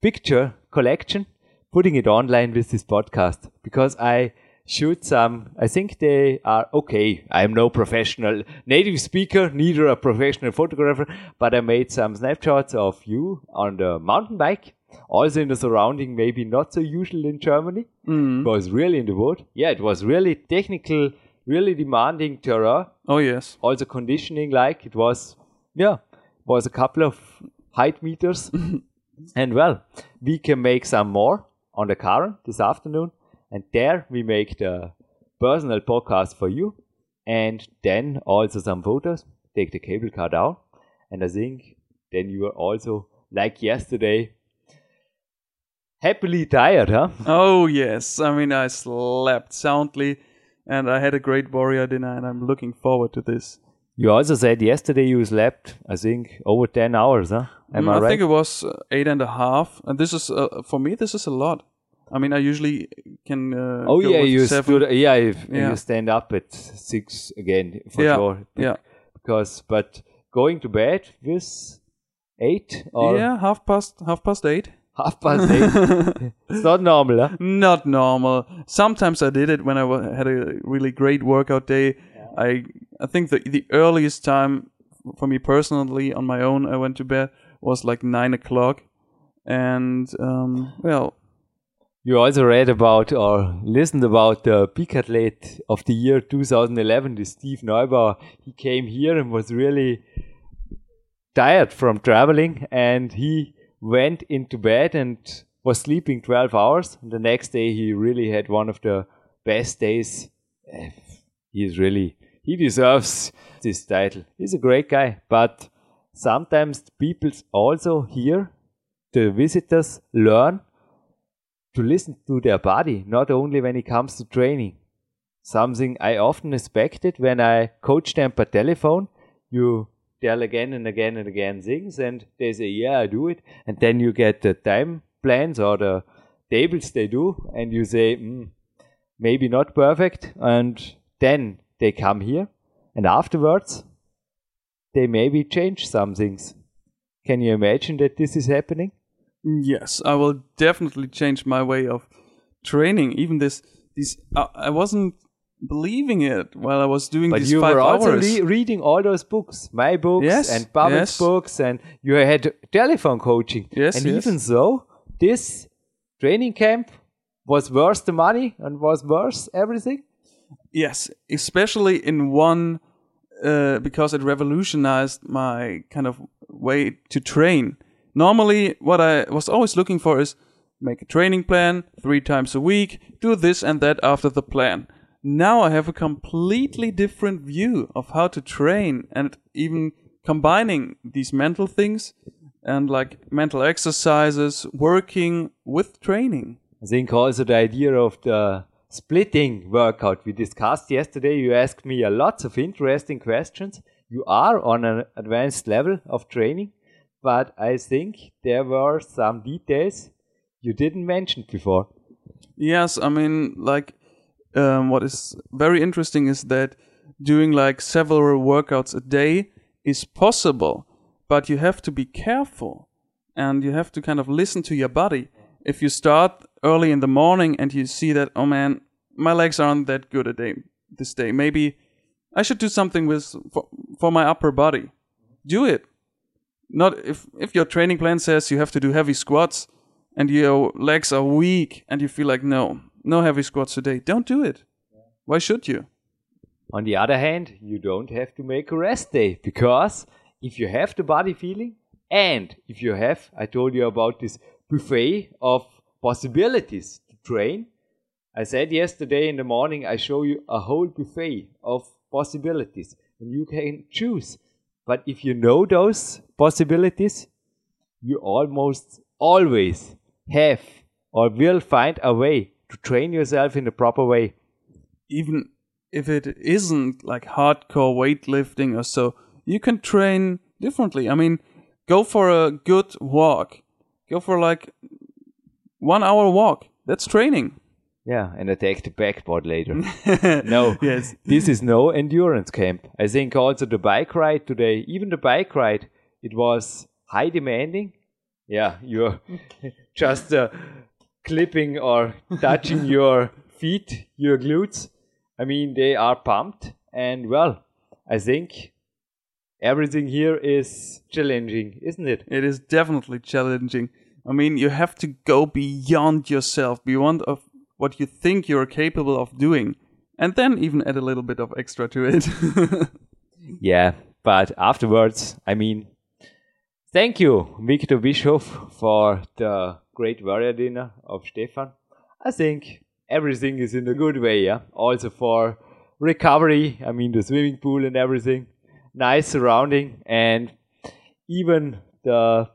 picture collection, putting it online with this podcast because I shoot some. I think they are okay. I'm no professional native speaker, neither a professional photographer, but I made some snapshots of you on the mountain bike. Also in the surrounding, maybe not so usual in Germany. Mm. It was really in the wood. Yeah, it was really technical, really demanding terrain Oh, yes. also conditioning like it was yeah was a couple of height meters. And well we can make some more on the car this afternoon. And there we make the personal podcast for you. And then also some photos. Take the cable car down. And i think then you are also like yesterday happily tired huh? Oh, yes. I mean, I slept soundly and I had a great warrior dinner and I'm looking forward to this. you also said yesterday you slept i think over 10 hours huh am Mm, i, I think it was uh, eight and a half, and this is uh, for me. This is a lot. I mean, I usually can. Uh, Oh yeah, you seven. stood. Yeah, if Yeah. you stand up at six again for Yeah, sure. yeah. Because, but going to bed with eight or yeah, half past half past eight. Half past eight. it's not normal, huh? Not normal. Sometimes I did it when I had a really great workout day. I I think the the earliest time for me personally on my own I went to bed was like nine o'clock, and um, well, You also read about or listened about the peak athlete of the year 2011, the Steve Neubauer. He came here and was really tired from traveling and he went into bed and was sleeping 12 hours. And the next day he really had one of the best days. He is really, he deserves this title. He's a great guy, but sometimes people also here, the visitors learn to listen to their body, not only when it comes to training. Something I often expected when I coach them by telephone. You tell again and again and again things, and they say, Yeah, I do it. And then you get the time plans or the tables they do, and you say, mm, Maybe not perfect. And then they come here, and afterwards, they maybe change some things. Can you imagine that this is happening? Yes, I will definitely change my way of training. Even this, these, I, I wasn't believing it while I was doing But these you five were also hours. re- reading all those books, my books Yes, and Pavel's yes. books, and you had telephone coaching. Yes, and yes. even so, this training camp was worth the money and was worth everything. yes, especially in one, uh, because it revolutionized my kind of way to train. Normally, what I was always looking for is make a training plan three times a week, do this and that after the plan. Now I have a completely different view of how to train and even combining these mental things and like mental exercises working with training. I think also the idea of the splitting workout we discussed yesterday. You asked me a lots of interesting questions. You are on an advanced level of training, but I think there were some details you didn't mention before. Yes, I mean, like, um, what is very interesting is that doing like several workouts a day is possible, but you have to be careful and you have to kind of listen to your body. If you start early in the morning and you see that, oh man, my legs aren't that good a day this day, maybe I should do something with for, for my upper body. Do it. Not if if your training plan says you have to do heavy squats and your legs are weak and you feel like no, no heavy squats today. Don't do it. Why should you? On the other hand, you don't have to make a rest day because if you have the body feeling and if you have, I told you about this buffet of possibilities to train. I said yesterday in the morning, I show you a whole buffet of possibilities and you can choose. But if you know those possibilities, you almost always have or will find a way to train yourself in the proper way. Even if it isn't like hardcore weightlifting or so, you can train differently. I mean, go for a good walk. Go for like one hour walk. That's training. Yeah, and attack the pegboard later. no, Yes. this is no endurance camp. I think also the bike ride today, even the bike ride, it was high demanding. Yeah, you're just uh, clipping or touching your feet, your glutes. I mean, they are pumped, and well, I think everything here is challenging, isn't it? It is definitely challenging. I mean, you have to go beyond yourself, beyond of what you think you're capable of doing, and then even add a little bit of extra to it. Yeah, but afterwards, I mean, thank you, Victor Bischoff, for the great warrior dinner of Stefan. I think everything is in a good way, yeah. Also for recovery, I mean, the swimming pool and everything, nice surrounding, and even the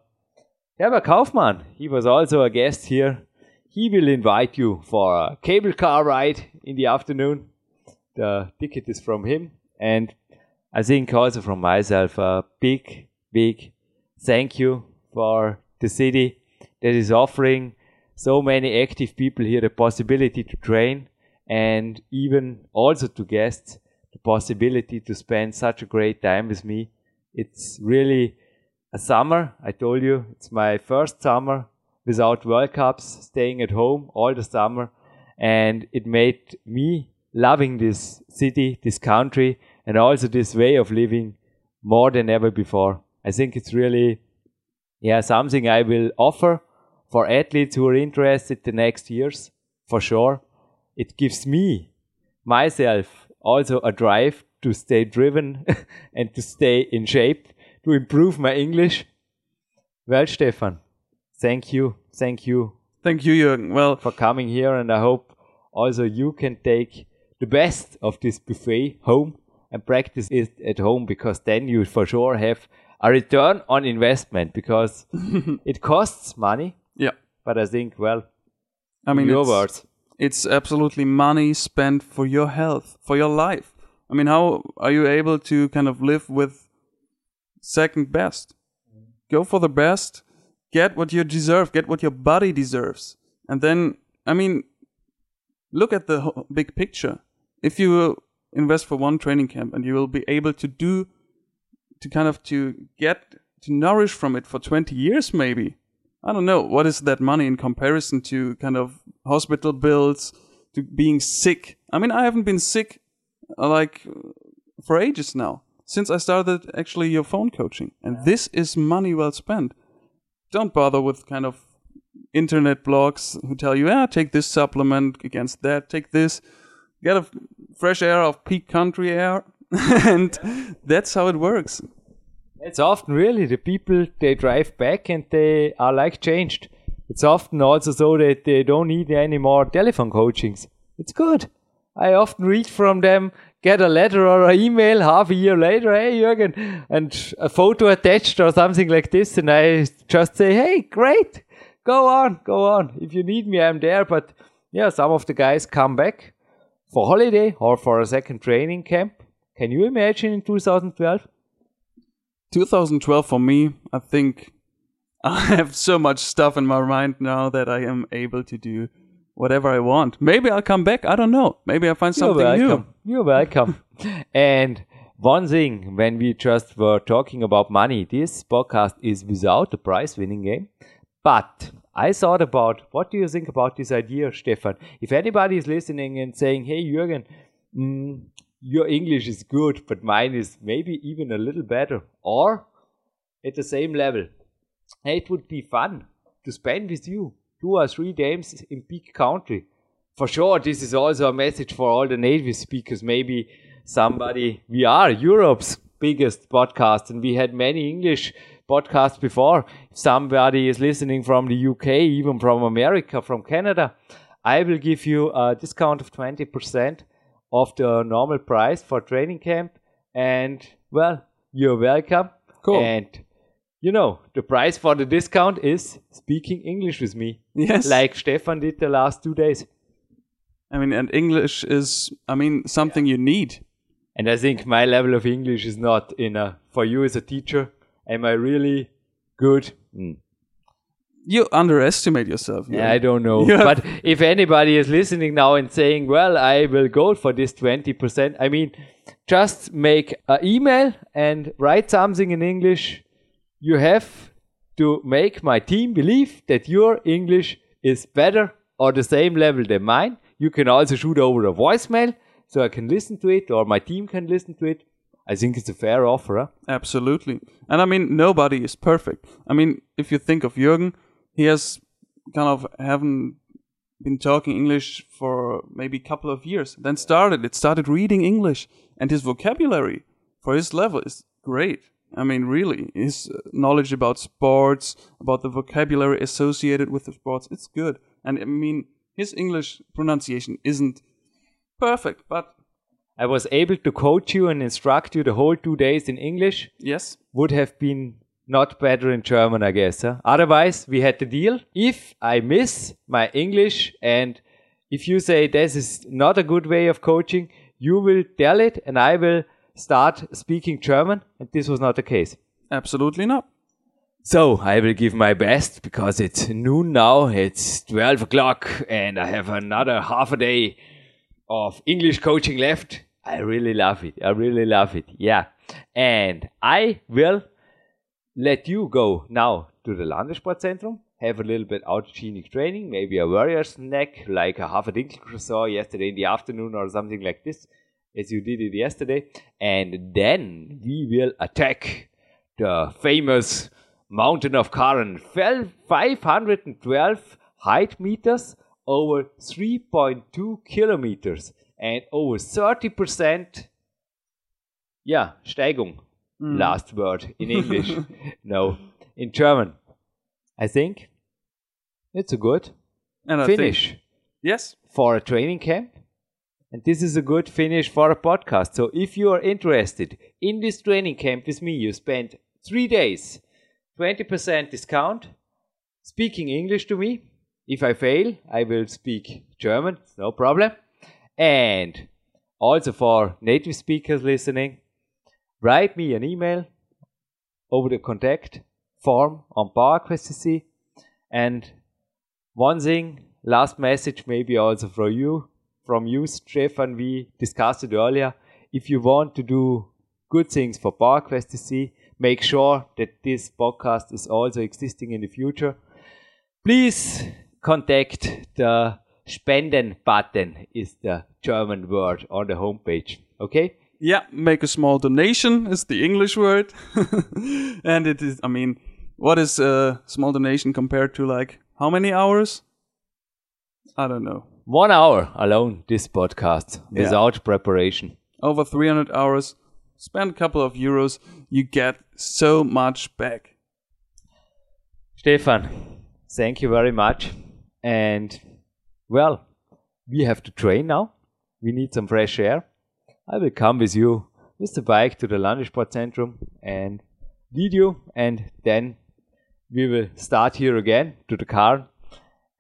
Herbert Kaufmann, he was also a guest here. He will invite you for a cable car ride in the afternoon. The ticket is from him, and I think also from myself a big, big thank you for the city that is offering so many active people here the possibility to train and even also to guests the possibility to spend such a great time with me It's really a summer. I told you it's my first summer without World Cups, staying at home all the summer. And it made me loving this city, this country, and also this way of living more than ever before. I think it's really, yeah, something I will offer for athletes who are interested the next years, for sure. It gives me, myself, also a drive to stay driven and to stay in shape, to improve my English. Well, Stefan, thank you. Thank you. Thank you, Jürgen. Well, for coming here, and I hope also you can take the best of this buffet home and practice it at home because then you for sure have a return on investment because it costs money. Yeah. But I think, well, I mean, your it's, words. It's absolutely money spent for your health, for your life. I mean, how are you able to kind of live with second best? Go for the best, get what you deserve, get what your body deserves. And then, I mean, look at the big picture. If you invest for one training camp and you will be able to do, to kind of to get, to nourish from it for 20 years maybe. I don't know. What is that money in comparison to kind of hospital bills, to being sick? I mean, I haven't been sick uh, like for ages now since I started actually your phone coaching. And this is money well spent. Don't bother with kind of internet blogs who tell you, yeah, take this supplement against that, take this, get a fresh air of peak country air, and that's how it works. It's often really the people they drive back and they are like changed. It's often also so that they don't need any more telephone coachings. It's good. I often read from them, get a letter or an email half a year later, hey Jürgen, and a photo attached or something like this, and I just say, hey, great, go on, go on. If you need me, I'm there. But yeah, some of the guys come back for holiday or for a second training camp. Can you imagine in 2012? 2012 for me, I think I have so much stuff in my mind now that I am able to do whatever I want. Maybe I'll come back. I don't know. Maybe I'll find something You're new. You're welcome. and one thing, when we just were talking about money, this podcast is without a prize winning game. But I thought about what do you think about this idea, Stefan? If anybody is listening and saying, hey, Jürgen, mm, your English is good, but mine is maybe even a little better, or at the same level, it would be fun to spend with you two or three games in Peak Country. For sure, this is also a message for all the native speakers. Maybe somebody, we are Europe's biggest podcast, and we had many English podcasts before. If somebody is listening from the UK, even from America, from Canada, I will give you a discount of 20% of the normal price for training camp. And well, you're welcome. Cool. And you know, the price for the discount is speaking English with me. Yes. Like Stefan did the last two days. I mean, and English is, I mean, something you need. And I think my level of English is not in a, for you as a teacher, am I really good? Mm. You underestimate yourself. Yeah, I don't know. Have- But if anybody is listening now and saying, well, I will go for this 20%, I mean, just make an email and write something in English. You have to make my team believe that your English is better or the same level than mine. You can also shoot over a voicemail so I can listen to it or my team can listen to it. I think it's a fair offer. Huh? Absolutely. And I mean, nobody is perfect. I mean, if you think of Jürgen, he has kind of haven't been talking English for maybe a couple of years. Then started it started reading English, and his vocabulary for his level is great. I mean, really, his uh, knowledge about sports, about the vocabulary associated with the sports, it's good. And I mean, his English pronunciation isn't perfect, but I was able to coach you and instruct you the whole two days in English. yes, would have been not better in German, I guess. Huh? Otherwise, we had the deal. If I miss my English and if you say this is not a good way of coaching, you will tell it and I will start speaking German. And this was not the case. absolutely not. So I will give my best because it's noon now. It's 12 o'clock and I have another half a day of English coaching left. I really love it. I really love it. Yeah. And I will let you go now to the Landessportzentrum, have a little bit autogenic training, maybe a warrior snack, like a half a dinkel croissant yesterday in the afternoon or something like this, as you did it yesterday. And then we will attack the famous mountain of Karren, 512 height meters over 3.2 kilometers and over 30% yeah, Steigung. Mm. Last word in English. no, in German. I think it's a good And finish Think, yes. for a training camp. And this is a good finish for a podcast. So if you are interested in this training camp with me, you spend three days, 20% discount, speaking English to me. If I fail, I will speak German, no problem. And also for native speakers listening, write me an email over the contact form on PowerQuest And one thing, last message maybe also for you, from you, Stefan, we discussed it earlier. If you want to do good things for PowerQuest make sure that this podcast is also existing in the future. Please contact the Spenden button is the German word on the homepage. Okay? Yeah, make a small donation is the English word. and it is, I mean, what is a small donation compared to like how many hours? I don't know. One hour alone, this podcast, Yeah. without preparation. Over 300 hours. Spend a couple of euros. You get so much back. Stefan, thank you very much. And well, we have to train now. We need some fresh air. I will come with you with the bike to the Landessportzentrum and lead you, and then we will start here again to the car.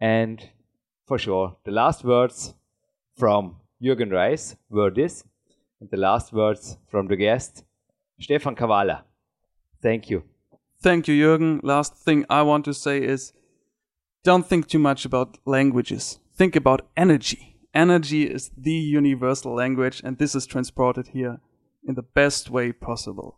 And for sure, the last words from Jürgen Reis were this, and the last words from the guest, Stefan Kawalla. Thank you. Thank you, Jürgen. Last thing I want to say is don't think too much about languages. Think about energy. Energy is the universal language, and this is transported here in the best way possible.